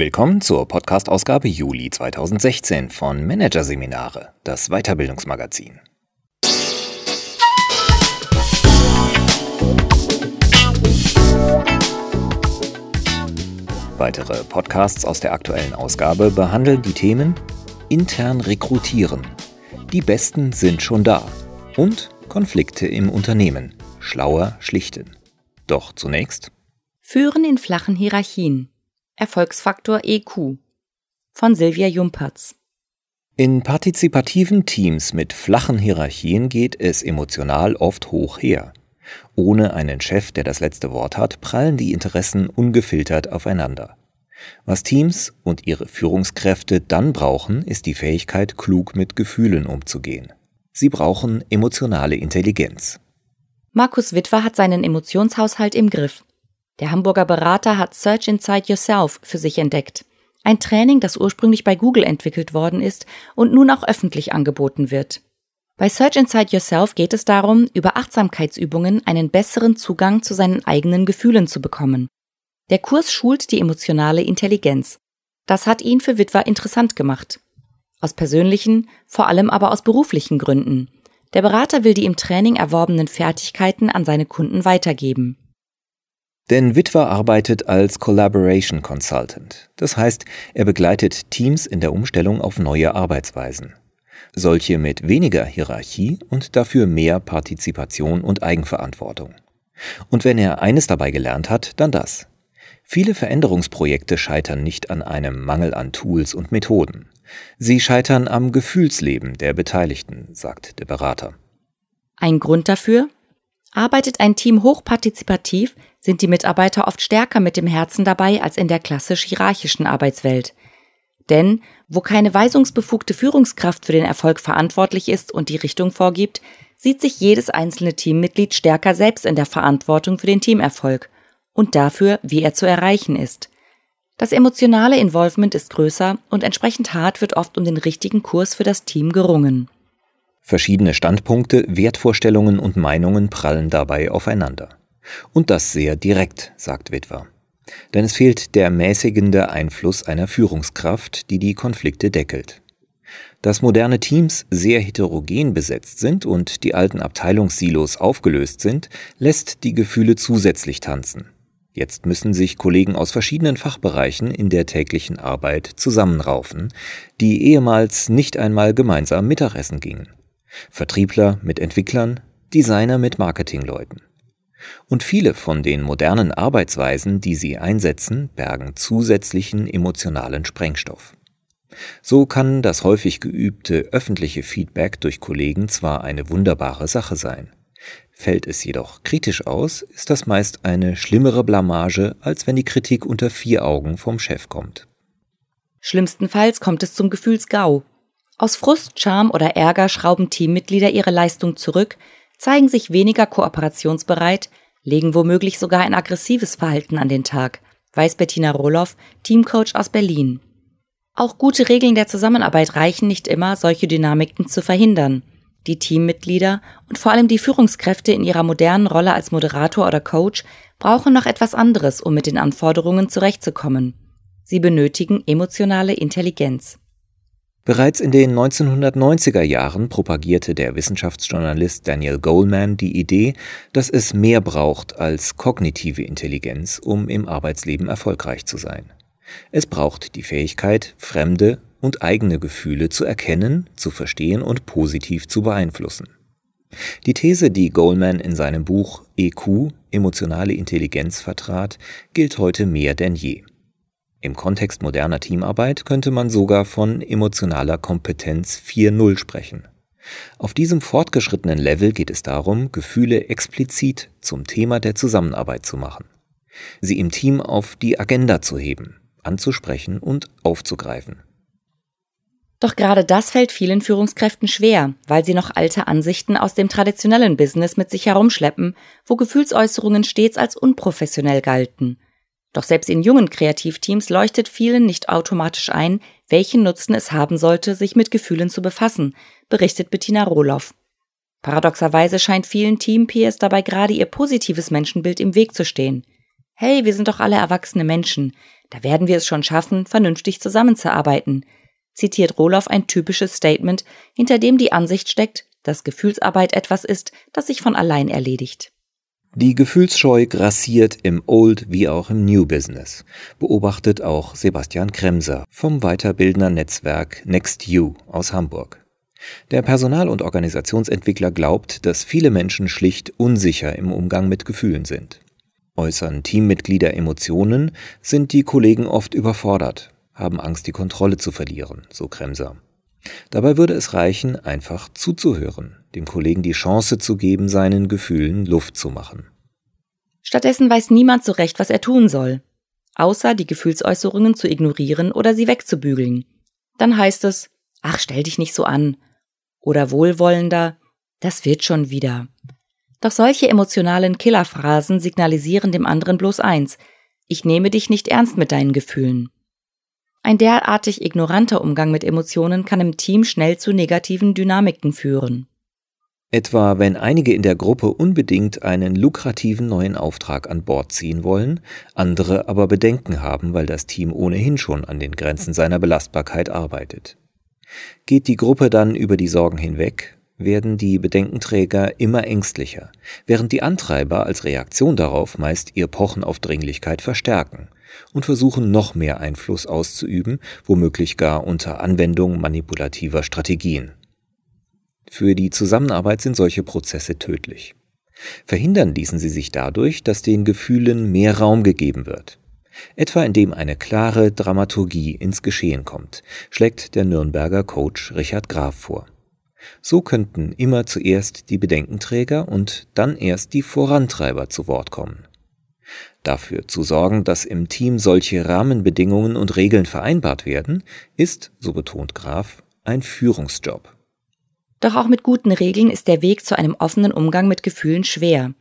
Willkommen zur Podcast-Ausgabe Juli 2016 von Managerseminare, das Weiterbildungsmagazin. Weitere Podcasts aus der aktuellen Ausgabe behandeln die Themen Intern rekrutieren, die Besten sind schon da und Konflikte im Unternehmen, schlauer schlichten. Doch zunächst Führen in flachen Hierarchien Erfolgsfaktor EQ von Silvia Jumpertz. In partizipativen Teams mit flachen Hierarchien geht es emotional oft hoch her. Ohne einen Chef, der das letzte Wort hat, prallen die Interessen ungefiltert aufeinander. Was Teams und ihre Führungskräfte dann brauchen, ist die Fähigkeit, klug mit Gefühlen umzugehen. Sie brauchen emotionale Intelligenz. Markus Witwer hat seinen Emotionshaushalt im Griff. Der Hamburger Berater hat Search Inside Yourself für sich entdeckt. Ein Training, das ursprünglich bei Google entwickelt worden ist und nun auch öffentlich angeboten wird. Bei Search Inside Yourself geht es darum, über Achtsamkeitsübungen einen besseren Zugang zu seinen eigenen Gefühlen zu bekommen. Der Kurs schult die emotionale Intelligenz. Das hat ihn für Witwer interessant gemacht. Aus persönlichen, vor allem aber aus beruflichen Gründen. Der Berater will die im Training erworbenen Fertigkeiten an seine Kunden weitergeben. Denn Witwer arbeitet als Collaboration Consultant. Das heißt, er begleitet Teams in der Umstellung auf neue Arbeitsweisen. Solche mit weniger Hierarchie und dafür mehr Partizipation und Eigenverantwortung. Und wenn er eines dabei gelernt hat, dann das. Viele Veränderungsprojekte scheitern nicht an einem Mangel an Tools und Methoden. Sie scheitern am Gefühlsleben der Beteiligten, sagt der Berater. Ein Grund dafür? Arbeitet ein Team hochpartizipativ, sind die Mitarbeiter oft stärker mit dem Herzen dabei als in der klassisch hierarchischen Arbeitswelt. Denn wo keine weisungsbefugte Führungskraft für den Erfolg verantwortlich ist und die Richtung vorgibt, sieht sich jedes einzelne Teammitglied stärker selbst in der Verantwortung für den Teamerfolg und dafür, wie er zu erreichen ist. Das emotionale Involvement ist größer und entsprechend hart wird oft um den richtigen Kurs für das Team gerungen. Verschiedene Standpunkte, Wertvorstellungen und Meinungen prallen dabei aufeinander. Und das sehr direkt, sagt Witwer. Denn es fehlt der mäßigende Einfluss einer Führungskraft, die die Konflikte deckelt. Dass moderne Teams sehr heterogen besetzt sind und die alten Abteilungssilos aufgelöst sind, lässt die Gefühle zusätzlich tanzen. Jetzt müssen sich Kollegen aus verschiedenen Fachbereichen in der täglichen Arbeit zusammenraufen, die ehemals nicht einmal gemeinsam Mittagessen gingen. Vertriebler mit Entwicklern, Designer mit Marketingleuten. Und viele von den modernen Arbeitsweisen, die sie einsetzen, bergen zusätzlichen emotionalen Sprengstoff. So kann das häufig geübte öffentliche Feedback durch Kollegen zwar eine wunderbare Sache sein. Fällt es jedoch kritisch aus, ist das meist eine schlimmere Blamage, als wenn die Kritik unter vier Augen vom Chef kommt. Schlimmstenfalls kommt es zum Gefühlsgau, aus Frust, Charme oder Ärger schrauben Teammitglieder ihre Leistung zurück, zeigen sich weniger kooperationsbereit, legen womöglich sogar ein aggressives Verhalten an den Tag, weiß Bettina Roloff, Teamcoach aus Berlin. Auch gute Regeln der Zusammenarbeit reichen nicht immer, solche Dynamiken zu verhindern. Die Teammitglieder und vor allem die Führungskräfte in ihrer modernen Rolle als Moderator oder Coach brauchen noch etwas anderes, um mit den Anforderungen zurechtzukommen. Sie benötigen emotionale Intelligenz. Bereits in den 1990er Jahren propagierte der Wissenschaftsjournalist Daniel Goleman die Idee, dass es mehr braucht als kognitive Intelligenz, um im Arbeitsleben erfolgreich zu sein. Es braucht die Fähigkeit, fremde und eigene Gefühle zu erkennen, zu verstehen und positiv zu beeinflussen. Die These, die Goleman in seinem Buch EQ, emotionale Intelligenz vertrat, gilt heute mehr denn je. Im Kontext moderner Teamarbeit könnte man sogar von emotionaler Kompetenz 4.0 sprechen. Auf diesem fortgeschrittenen Level geht es darum, Gefühle explizit zum Thema der Zusammenarbeit zu machen, sie im Team auf die Agenda zu heben, anzusprechen und aufzugreifen. Doch gerade das fällt vielen Führungskräften schwer, weil sie noch alte Ansichten aus dem traditionellen Business mit sich herumschleppen, wo Gefühlsäußerungen stets als unprofessionell galten doch selbst in jungen Kreativteams leuchtet vielen nicht automatisch ein, welchen Nutzen es haben sollte, sich mit Gefühlen zu befassen, berichtet Bettina Rohloff. Paradoxerweise scheint vielen Team-Peers dabei gerade ihr positives Menschenbild im Weg zu stehen. Hey, wir sind doch alle erwachsene Menschen. Da werden wir es schon schaffen, vernünftig zusammenzuarbeiten, zitiert Roloff ein typisches Statement, hinter dem die Ansicht steckt, dass Gefühlsarbeit etwas ist, das sich von allein erledigt. Die Gefühlsscheu grassiert im Old wie auch im New Business, beobachtet auch Sebastian Kremser vom Weiterbildner Netzwerk NextU aus Hamburg. Der Personal- und Organisationsentwickler glaubt, dass viele Menschen schlicht unsicher im Umgang mit Gefühlen sind. Äußern Teammitglieder Emotionen, sind die Kollegen oft überfordert, haben Angst, die Kontrolle zu verlieren, so Kremser. Dabei würde es reichen, einfach zuzuhören, dem Kollegen die Chance zu geben, seinen Gefühlen Luft zu machen. Stattdessen weiß niemand so recht, was er tun soll, außer die Gefühlsäußerungen zu ignorieren oder sie wegzubügeln. Dann heißt es, ach, stell dich nicht so an. Oder wohlwollender, das wird schon wieder. Doch solche emotionalen Killerphrasen signalisieren dem anderen bloß eins, ich nehme dich nicht ernst mit deinen Gefühlen. Ein derartig ignoranter Umgang mit Emotionen kann im Team schnell zu negativen Dynamiken führen. Etwa wenn einige in der Gruppe unbedingt einen lukrativen neuen Auftrag an Bord ziehen wollen, andere aber Bedenken haben, weil das Team ohnehin schon an den Grenzen seiner Belastbarkeit arbeitet. Geht die Gruppe dann über die Sorgen hinweg, werden die Bedenkenträger immer ängstlicher, während die Antreiber als Reaktion darauf meist ihr Pochen auf Dringlichkeit verstärken und versuchen noch mehr Einfluss auszuüben, womöglich gar unter Anwendung manipulativer Strategien. Für die Zusammenarbeit sind solche Prozesse tödlich. Verhindern ließen sie sich dadurch, dass den Gefühlen mehr Raum gegeben wird. Etwa indem eine klare Dramaturgie ins Geschehen kommt, schlägt der Nürnberger Coach Richard Graf vor. So könnten immer zuerst die Bedenkenträger und dann erst die Vorantreiber zu Wort kommen. Dafür zu sorgen, dass im Team solche Rahmenbedingungen und Regeln vereinbart werden, ist, so betont Graf, ein Führungsjob. Doch auch mit guten Regeln ist der Weg zu einem offenen Umgang mit Gefühlen schwer.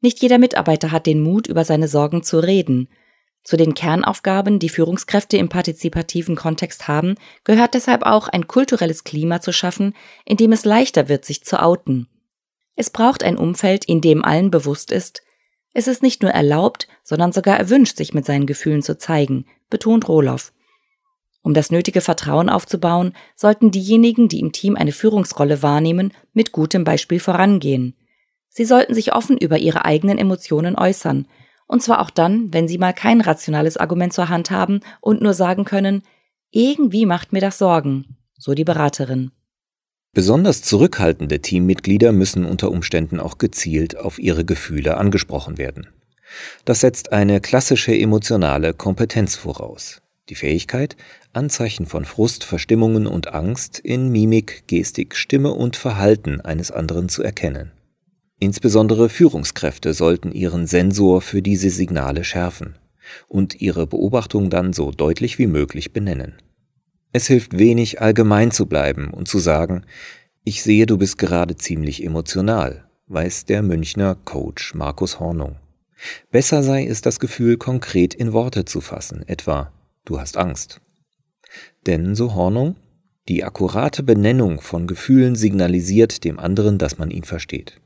Nicht jeder Mitarbeiter hat den Mut, über seine Sorgen zu reden, zu den Kernaufgaben, die Führungskräfte im partizipativen Kontext haben, gehört deshalb auch ein kulturelles Klima zu schaffen, in dem es leichter wird, sich zu outen. Es braucht ein Umfeld, in dem allen bewusst ist, es ist nicht nur erlaubt, sondern sogar erwünscht, sich mit seinen Gefühlen zu zeigen, betont Rohloff. Um das nötige Vertrauen aufzubauen, sollten diejenigen, die im Team eine Führungsrolle wahrnehmen, mit gutem Beispiel vorangehen. Sie sollten sich offen über ihre eigenen Emotionen äußern und zwar auch dann, wenn Sie mal kein rationales Argument zur Hand haben und nur sagen können, irgendwie macht mir das Sorgen, so die Beraterin. Besonders zurückhaltende Teammitglieder müssen unter Umständen auch gezielt auf ihre Gefühle angesprochen werden. Das setzt eine klassische emotionale Kompetenz voraus. Die Fähigkeit, Anzeichen von Frust, Verstimmungen und Angst in Mimik, Gestik, Stimme und Verhalten eines anderen zu erkennen. Insbesondere Führungskräfte sollten ihren Sensor für diese Signale schärfen und ihre Beobachtung dann so deutlich wie möglich benennen. Es hilft wenig, allgemein zu bleiben und zu sagen, ich sehe, du bist gerade ziemlich emotional, weiß der Münchner Coach Markus Hornung. Besser sei es, das Gefühl konkret in Worte zu fassen, etwa, du hast Angst. Denn, so Hornung, die akkurate Benennung von Gefühlen signalisiert dem anderen, dass man ihn versteht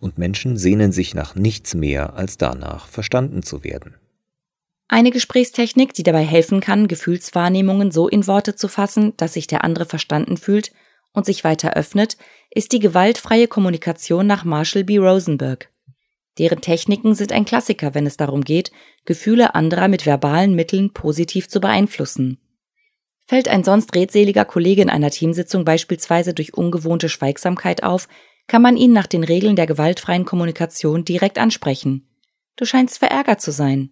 und Menschen sehnen sich nach nichts mehr als danach, verstanden zu werden. Eine Gesprächstechnik, die dabei helfen kann, Gefühlswahrnehmungen so in Worte zu fassen, dass sich der andere verstanden fühlt und sich weiter öffnet, ist die gewaltfreie Kommunikation nach Marshall B. Rosenberg. Deren Techniken sind ein Klassiker, wenn es darum geht, Gefühle anderer mit verbalen Mitteln positiv zu beeinflussen. Fällt ein sonst redseliger Kollege in einer Teamsitzung beispielsweise durch ungewohnte Schweigsamkeit auf, kann man ihn nach den Regeln der gewaltfreien Kommunikation direkt ansprechen. Du scheinst verärgert zu sein.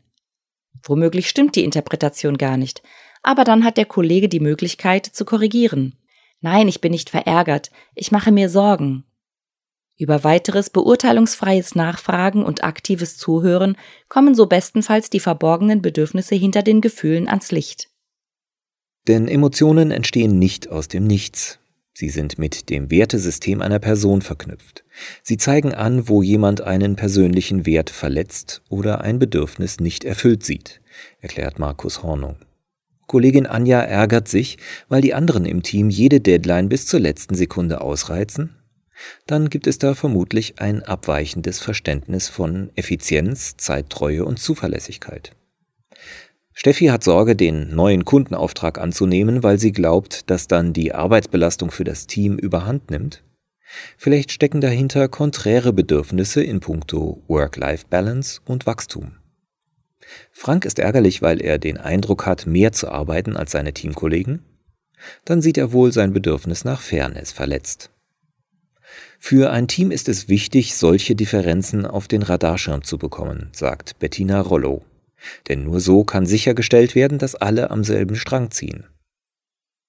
Womöglich stimmt die Interpretation gar nicht, aber dann hat der Kollege die Möglichkeit zu korrigieren. Nein, ich bin nicht verärgert, ich mache mir Sorgen. Über weiteres beurteilungsfreies Nachfragen und aktives Zuhören kommen so bestenfalls die verborgenen Bedürfnisse hinter den Gefühlen ans Licht. Denn Emotionen entstehen nicht aus dem Nichts. Sie sind mit dem Wertesystem einer Person verknüpft. Sie zeigen an, wo jemand einen persönlichen Wert verletzt oder ein Bedürfnis nicht erfüllt sieht, erklärt Markus Hornung. Kollegin Anja ärgert sich, weil die anderen im Team jede Deadline bis zur letzten Sekunde ausreizen. Dann gibt es da vermutlich ein abweichendes Verständnis von Effizienz, Zeittreue und Zuverlässigkeit. Steffi hat Sorge, den neuen Kundenauftrag anzunehmen, weil sie glaubt, dass dann die Arbeitsbelastung für das Team überhand nimmt. Vielleicht stecken dahinter konträre Bedürfnisse in puncto Work-Life-Balance und Wachstum. Frank ist ärgerlich, weil er den Eindruck hat, mehr zu arbeiten als seine Teamkollegen. Dann sieht er wohl sein Bedürfnis nach Fairness verletzt. Für ein Team ist es wichtig, solche Differenzen auf den Radarschirm zu bekommen, sagt Bettina Rollo. Denn nur so kann sichergestellt werden, dass alle am selben Strang ziehen.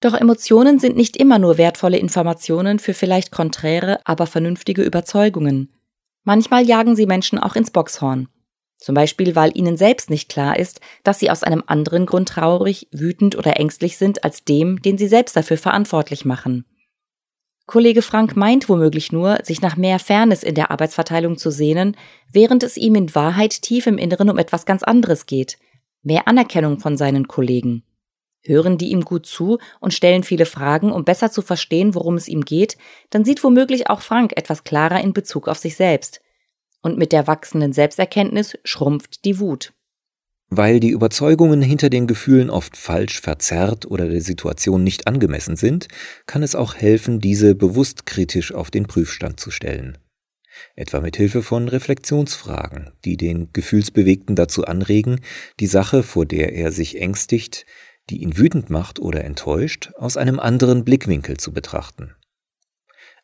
Doch Emotionen sind nicht immer nur wertvolle Informationen für vielleicht konträre, aber vernünftige Überzeugungen. Manchmal jagen sie Menschen auch ins Boxhorn. Zum Beispiel, weil ihnen selbst nicht klar ist, dass sie aus einem anderen Grund traurig, wütend oder ängstlich sind als dem, den sie selbst dafür verantwortlich machen. Kollege Frank meint womöglich nur, sich nach mehr Fairness in der Arbeitsverteilung zu sehnen, während es ihm in Wahrheit tief im Inneren um etwas ganz anderes geht. Mehr Anerkennung von seinen Kollegen. Hören die ihm gut zu und stellen viele Fragen, um besser zu verstehen, worum es ihm geht, dann sieht womöglich auch Frank etwas klarer in Bezug auf sich selbst. Und mit der wachsenden Selbsterkenntnis schrumpft die Wut. Weil die Überzeugungen hinter den Gefühlen oft falsch, verzerrt oder der Situation nicht angemessen sind, kann es auch helfen, diese bewusst kritisch auf den Prüfstand zu stellen. Etwa mit Hilfe von Reflexionsfragen, die den Gefühlsbewegten dazu anregen, die Sache, vor der er sich ängstigt, die ihn wütend macht oder enttäuscht, aus einem anderen Blickwinkel zu betrachten.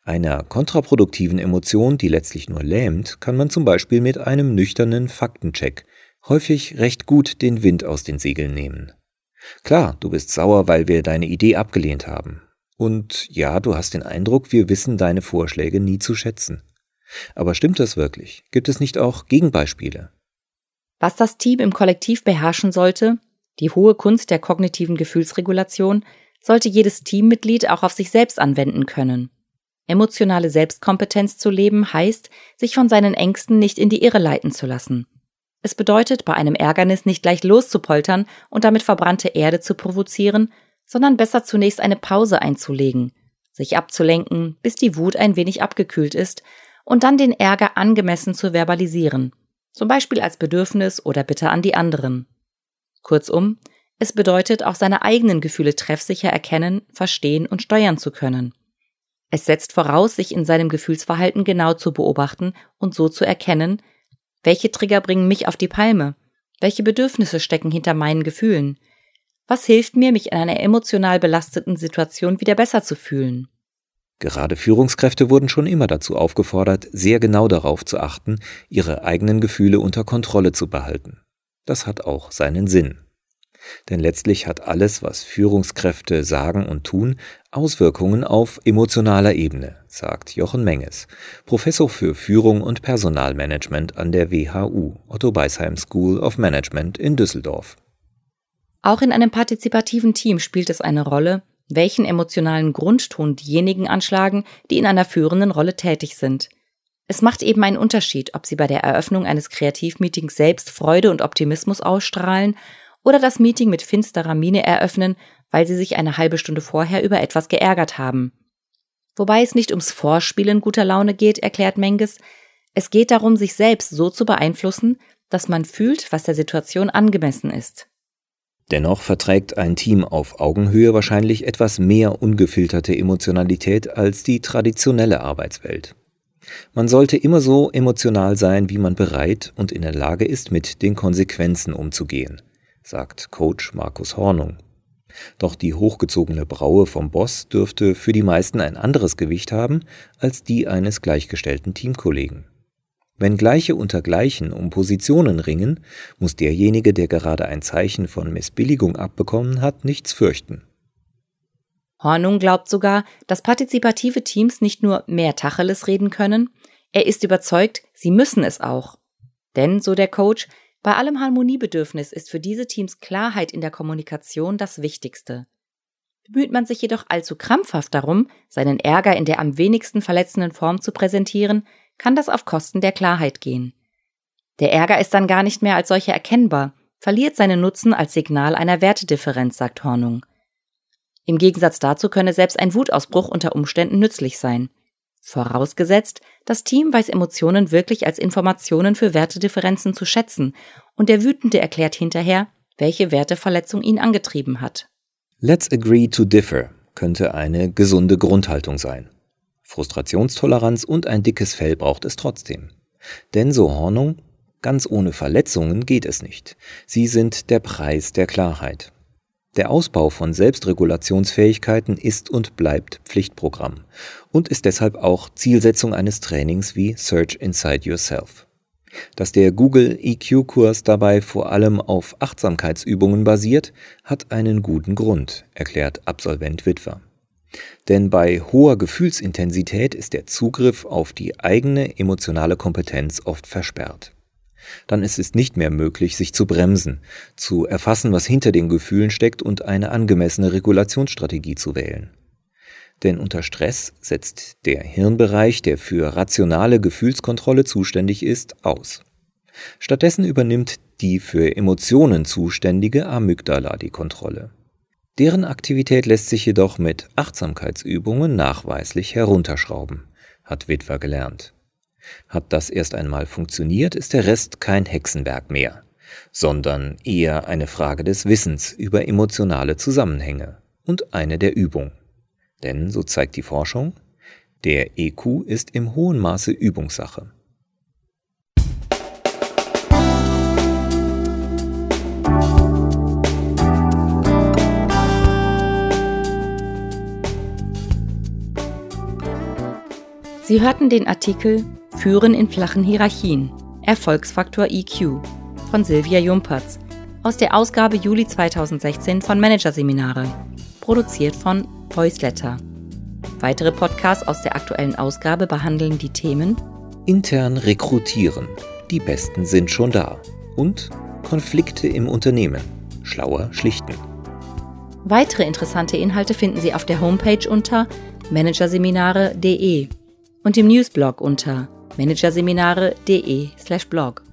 Einer kontraproduktiven Emotion, die letztlich nur lähmt, kann man zum Beispiel mit einem nüchternen Faktencheck häufig recht gut den Wind aus den Segeln nehmen. Klar, du bist sauer, weil wir deine Idee abgelehnt haben. Und ja, du hast den Eindruck, wir wissen deine Vorschläge nie zu schätzen. Aber stimmt das wirklich? Gibt es nicht auch Gegenbeispiele? Was das Team im Kollektiv beherrschen sollte, die hohe Kunst der kognitiven Gefühlsregulation, sollte jedes Teammitglied auch auf sich selbst anwenden können. Emotionale Selbstkompetenz zu leben heißt, sich von seinen Ängsten nicht in die Irre leiten zu lassen. Es bedeutet, bei einem Ärgernis nicht gleich loszupoltern und damit verbrannte Erde zu provozieren, sondern besser zunächst eine Pause einzulegen, sich abzulenken, bis die Wut ein wenig abgekühlt ist, und dann den Ärger angemessen zu verbalisieren, zum Beispiel als Bedürfnis oder Bitte an die anderen. Kurzum, es bedeutet auch seine eigenen Gefühle treffsicher erkennen, verstehen und steuern zu können. Es setzt voraus, sich in seinem Gefühlsverhalten genau zu beobachten und so zu erkennen, welche Trigger bringen mich auf die Palme? Welche Bedürfnisse stecken hinter meinen Gefühlen? Was hilft mir, mich in einer emotional belasteten Situation wieder besser zu fühlen? Gerade Führungskräfte wurden schon immer dazu aufgefordert, sehr genau darauf zu achten, ihre eigenen Gefühle unter Kontrolle zu behalten. Das hat auch seinen Sinn. Denn letztlich hat alles, was Führungskräfte sagen und tun, Auswirkungen auf emotionaler Ebene, sagt Jochen Menges, Professor für Führung und Personalmanagement an der WHU, Otto Beisheim School of Management in Düsseldorf. Auch in einem partizipativen Team spielt es eine Rolle, welchen emotionalen Grundton diejenigen anschlagen, die in einer führenden Rolle tätig sind. Es macht eben einen Unterschied, ob sie bei der Eröffnung eines Kreativmeetings selbst Freude und Optimismus ausstrahlen oder das Meeting mit finsterer Miene eröffnen, weil sie sich eine halbe Stunde vorher über etwas geärgert haben. Wobei es nicht ums Vorspielen guter Laune geht, erklärt Menges, es geht darum, sich selbst so zu beeinflussen, dass man fühlt, was der Situation angemessen ist. Dennoch verträgt ein Team auf Augenhöhe wahrscheinlich etwas mehr ungefilterte Emotionalität als die traditionelle Arbeitswelt. Man sollte immer so emotional sein, wie man bereit und in der Lage ist, mit den Konsequenzen umzugehen sagt Coach Markus Hornung. Doch die hochgezogene Braue vom Boss dürfte für die meisten ein anderes Gewicht haben als die eines gleichgestellten Teamkollegen. Wenn Gleiche unter Gleichen um Positionen ringen, muss derjenige, der gerade ein Zeichen von Missbilligung abbekommen hat, nichts fürchten. Hornung glaubt sogar, dass partizipative Teams nicht nur mehr Tacheles reden können, er ist überzeugt, sie müssen es auch. Denn, so der Coach, bei allem Harmoniebedürfnis ist für diese Teams Klarheit in der Kommunikation das Wichtigste. Bemüht man sich jedoch allzu krampfhaft darum, seinen Ärger in der am wenigsten verletzenden Form zu präsentieren, kann das auf Kosten der Klarheit gehen. Der Ärger ist dann gar nicht mehr als solcher erkennbar, verliert seinen Nutzen als Signal einer Wertedifferenz, sagt Hornung. Im Gegensatz dazu könne selbst ein Wutausbruch unter Umständen nützlich sein. Vorausgesetzt, das Team weiß Emotionen wirklich als Informationen für Wertedifferenzen zu schätzen und der Wütende erklärt hinterher, welche Werteverletzung ihn angetrieben hat. Let's agree to differ könnte eine gesunde Grundhaltung sein. Frustrationstoleranz und ein dickes Fell braucht es trotzdem. Denn so Hornung, ganz ohne Verletzungen geht es nicht. Sie sind der Preis der Klarheit. Der Ausbau von Selbstregulationsfähigkeiten ist und bleibt Pflichtprogramm und ist deshalb auch Zielsetzung eines Trainings wie Search Inside Yourself. Dass der Google EQ-Kurs dabei vor allem auf Achtsamkeitsübungen basiert, hat einen guten Grund, erklärt Absolvent Witwer. Denn bei hoher Gefühlsintensität ist der Zugriff auf die eigene emotionale Kompetenz oft versperrt. Dann ist es nicht mehr möglich, sich zu bremsen, zu erfassen, was hinter den Gefühlen steckt und eine angemessene Regulationsstrategie zu wählen. Denn unter Stress setzt der Hirnbereich, der für rationale Gefühlskontrolle zuständig ist, aus. Stattdessen übernimmt die für Emotionen zuständige Amygdala die Kontrolle. Deren Aktivität lässt sich jedoch mit Achtsamkeitsübungen nachweislich herunterschrauben, hat Witwer gelernt. Hat das erst einmal funktioniert, ist der Rest kein Hexenwerk mehr, sondern eher eine Frage des Wissens über emotionale Zusammenhänge und eine der Übung. Denn, so zeigt die Forschung, der EQ ist im hohen Maße Übungssache. Sie hörten den Artikel Führen in flachen Hierarchien. Erfolgsfaktor EQ von Silvia Jumpertz aus der Ausgabe Juli 2016 von Managerseminare, produziert von Voiceletter. Weitere Podcasts aus der aktuellen Ausgabe behandeln die Themen Intern rekrutieren. Die Besten sind schon da. Und Konflikte im Unternehmen. Schlauer schlichten. Weitere interessante Inhalte finden Sie auf der Homepage unter managerseminare.de und im Newsblog unter managerseminare.de/blog.